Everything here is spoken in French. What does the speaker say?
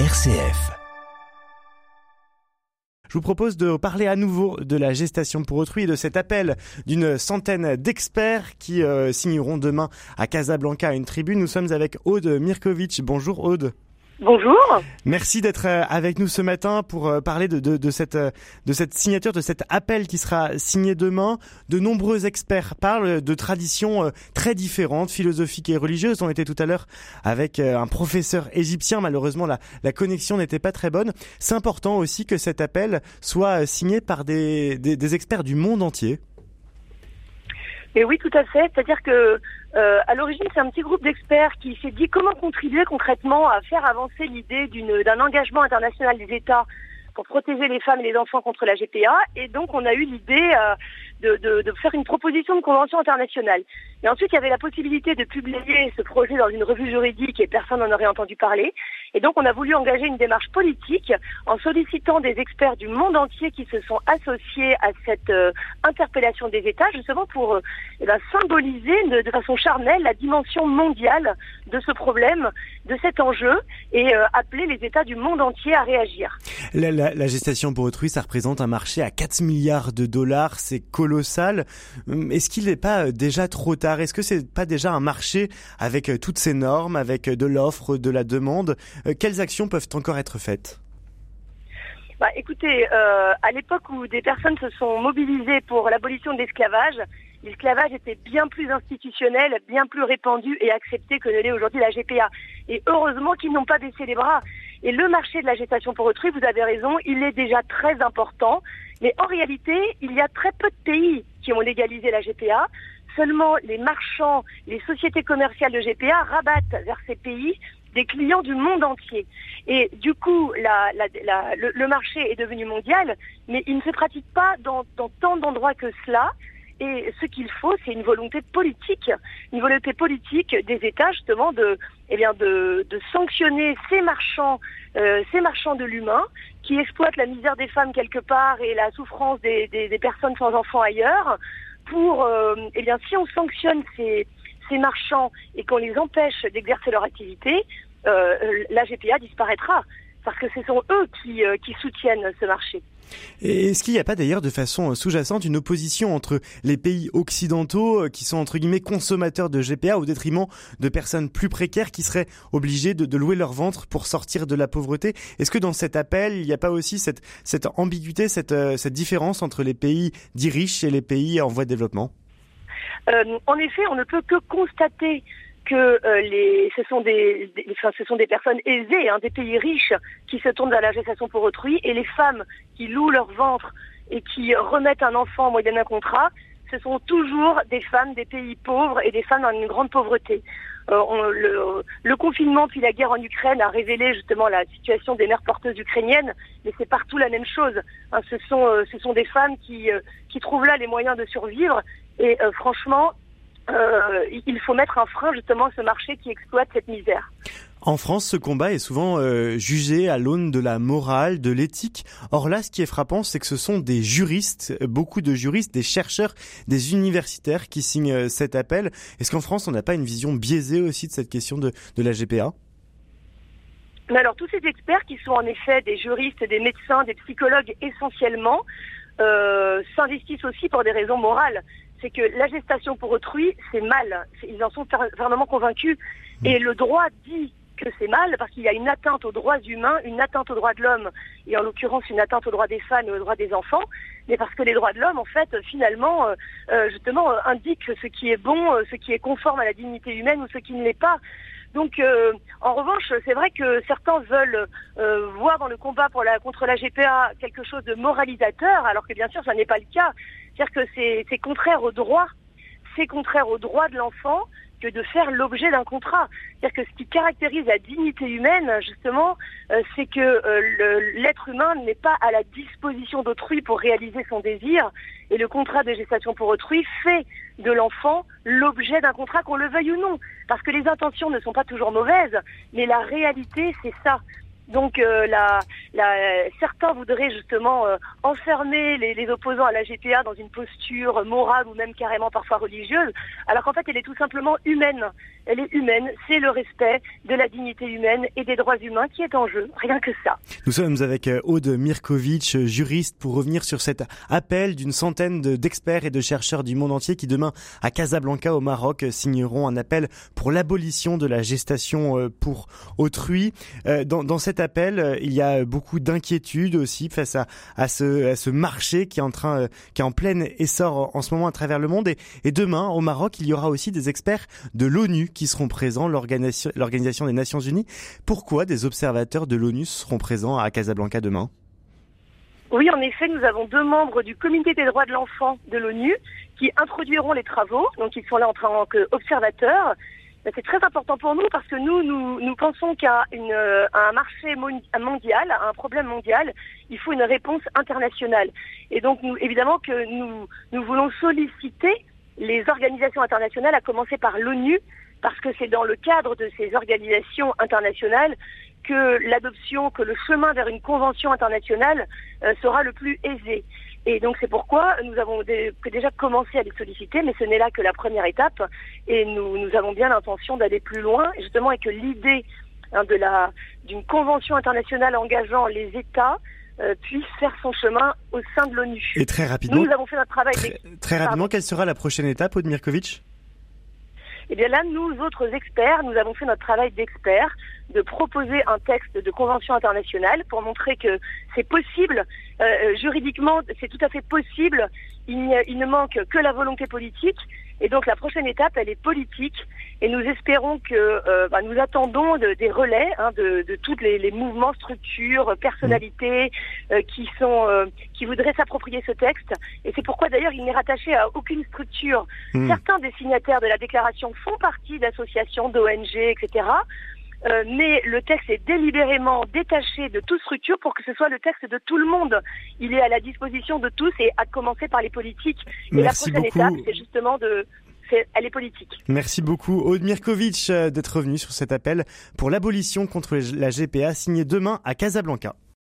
RCF. Je vous propose de parler à nouveau de la gestation pour autrui et de cet appel d'une centaine d'experts qui euh, signeront demain à Casablanca une tribune. Nous sommes avec Aude Mirkovic. Bonjour Aude. Bonjour. Merci d'être euh, avec nous ce matin pour euh, parler de, cette, euh, de cette signature, de cet appel qui sera signé demain. De nombreux experts parlent de traditions très différentes, philosophiques et religieuses. On était tout à l'heure avec un professeur égyptien. Malheureusement, la, la connexion n'était pas très bonne. C'est important aussi que cet appel soit signé par des, des, des experts du monde entier. Et oui, tout à fait. C'est-à-dire que euh, à l'origine, c'est un petit groupe d'experts qui s'est dit comment contribuer concrètement à faire avancer l'idée d'un engagement international des États pour protéger les femmes et les enfants contre la GPA. Et donc, on a eu l'idée euh, de, de, de, faire une proposition de convention internationale. Et ensuite, il y avait la possibilité de publier ce projet dans une revue juridique et personne n'en aurait entendu parler. Et donc, on a voulu engager une démarche politique en sollicitant des experts du monde entier qui se sont associés à cette euh, interpellation des États, justement pour euh, eh ben, symboliser de, façon charnelle la dimension mondiale de ce problème, de cet enjeu, et euh, appeler les États du monde entier à réagir. La, gestation pour autrui, ça représente un marché à 4 milliards de dollars, c'est colossal. Est-ce qu'il n'est pas déjà trop tard? Est-ce que c'est pas déjà un marché avec toutes ces normes, avec de l'offre, de la demande? Quelles actions peuvent encore être faites? Bah, écoutez, euh, à l'époque où des personnes se sont mobilisées pour l'abolition de l'esclavage, l'esclavage était bien plus institutionnel, bien plus répandu et accepté que ne l'est aujourd'hui la GPA. Et heureusement qu'ils n'ont pas baissé les bras. Et le marché de la gestation pour autrui, vous avez raison, il est déjà très important. Mais en réalité, il y a très peu de pays qui ont légalisé la GPA. Seulement les marchands, les sociétés commerciales de GPA rabattent vers ces pays des clients du monde entier. Et du coup, le, marché est devenu mondial, mais il ne se pratique pas dans, tant d'endroits que cela. Et ce qu'il faut, c'est une volonté politique, une volonté politique des États justement de, eh bien, de, sanctionner ces marchands, euh, ces marchands de l'humain qui exploitent la misère des femmes quelque part et la souffrance des personnes sans enfants ailleurs. Pour, euh, eh bien, si on sanctionne ces, ces marchands et qu'on les empêche d'exercer leur activité, euh, la GPA disparaîtra parce que ce sont eux qui, euh, soutiennent ce marché. Est-ce qu'il n'y a pas d'ailleurs de façon sous-jacente une opposition entre les pays occidentaux qui sont entre guillemets consommateurs de GPA au détriment de personnes plus précaires qui seraient obligées de, louer leur ventre pour sortir de la pauvreté? Est-ce que dans cet appel, il n'y a pas aussi cette, cette ambiguïté, euh, cette différence entre les pays dits riches et les pays en voie de développement? Euh, En effet, on ne peut que constater que euh, ce sont des, personnes aisées, hein, des pays riches qui se tournent vers la gestation pour autrui, et les femmes qui louent leur ventre et qui remettent un enfant moyennant un contrat, ce sont toujours des femmes des pays pauvres et des femmes dans une grande pauvreté. Euh, le, confinement puis la guerre en Ukraine a révélé justement la situation des mères porteuses ukrainiennes, mais c'est partout la même chose. Hein, ce sont des femmes qui trouvent là les moyens de survivre et euh, franchement euh, il faut mettre un frein justement à ce marché qui exploite cette misère. En France, ce combat est souvent euh, jugé à l'aune de la morale, de l'éthique. Or là, ce qui est frappant, c'est que ce sont des juristes, beaucoup de juristes, des chercheurs, des universitaires qui signent euh, cet appel. Est-ce qu'en France, on n'a pas une vision biaisée aussi de cette question de, de la GPA Mais alors, tous ces experts qui sont en effet des juristes, des médecins, des psychologues essentiellement, euh, s'investissent aussi pour des raisons morales c'est que la gestation pour autrui, c'est mal. Ils en sont fermement convaincus. Et le droit dit que c'est mal parce qu'il y a une atteinte aux droits humains, une atteinte aux droits de l'homme, et en l'occurrence une atteinte aux droits des femmes et aux droits des enfants, mais parce que les droits de l'homme, en fait, finalement, euh, justement, euh, indiquent ce qui est bon, euh, ce qui est conforme à la dignité humaine ou ce qui ne l'est pas. Donc, euh, en revanche, c'est vrai que certains veulent euh, voir dans le combat contre la GPA quelque chose de moralisateur, alors que bien sûr, ça n'est pas le cas. C'est-à-dire que c'est contraire au droit, c'est contraire au droit de l'enfant de faire l'objet d'un contrat. C'est-à-dire que ce qui caractérise la dignité humaine, justement, euh, c'est que euh, l'être humain n'est pas à la disposition d'autrui pour réaliser son désir, et le contrat de gestation pour autrui fait de l'enfant l'objet d'un contrat, qu'on le veuille ou non. Parce que les intentions ne sont pas toujours mauvaises, mais la réalité, c'est ça. Donc euh, la, certains voudraient justement euh, enfermer les, opposants à la GPA dans une posture morale ou même carrément parfois religieuse, alors qu'en fait elle est tout simplement humaine. Elle est humaine, c'est le respect de la dignité humaine et des droits humains qui est en jeu, rien que ça. Nous sommes avec euh, Aude Mirkovic, euh, juriste, pour revenir sur cet appel d'une centaine d'experts et de chercheurs du monde entier qui demain à Casablanca au Maroc signeront un appel pour l'abolition de la gestation euh, pour autrui. Dans, cet appel, il y a beaucoup d'inquiétudes aussi face à, ce, marché qui est en train, qui est en plein essor en ce moment à travers le monde. Et demain, au Maroc, il y aura aussi des experts de l'ONU qui seront présents, l'Organisation des Nations Unies. Pourquoi des observateurs de l'ONU seront présents à Casablanca demain? Oui, en effet, nous avons deux membres du Comité des droits de l'enfant de l'ONU qui introduiront les travaux. Donc, ils sont là en tant qu'observateurs. C'est très important pour nous parce que nous, nous, pensons qu'à un marché mondial, à un problème mondial, il faut une réponse internationale. Et donc, évidemment que nous, nous voulons solliciter les organisations internationales, à commencer par l'ONU, parce que c'est dans le cadre de ces organisations internationales que l'adoption, que le chemin vers une convention internationale euh, sera le plus aisé. Et donc c'est pourquoi nous avons déjà commencé à les solliciter, mais ce n'est là que la première étape. Et nous, avons bien l'intention d'aller plus loin, justement, et que l'idée hein, d'une convention internationale engageant les États euh, puisse faire son chemin au sein de l'ONU. Et très rapidement. Nous, avons fait notre travail. Très, rapidement, quelle sera la prochaine étape, Odmirkovic eh bien là, nous autres experts, nous avons fait notre travail d'experts de proposer un texte de convention internationale pour montrer que c'est possible, euh, euh, juridiquement, c'est tout à fait possible. Il, il, ne manque que la volonté politique. Et donc la prochaine étape, elle est politique. Et nous espérons que, euh, bah, nous attendons des relais hein, de, de tous les, les, mouvements, structures, personnalités euh, qui sont, qui voudraient s'approprier ce texte. Et c'est pourquoi d'ailleurs il n'est rattaché à aucune structure. Hmm. Certains des signataires de la déclaration font partie d'associations, d'ONG, etc. Euh, mais le texte est délibérément détaché de toute structure pour que ce soit le texte de tout le monde. Il est à la disposition de tous et à commencer par les politiques. Et la prochaine étape, c'est justement de elle est politique. Merci beaucoup, Aude Mirkovic, euh, d'être revenu sur cet appel pour l'abolition contre la GPA signé demain à Casablanca.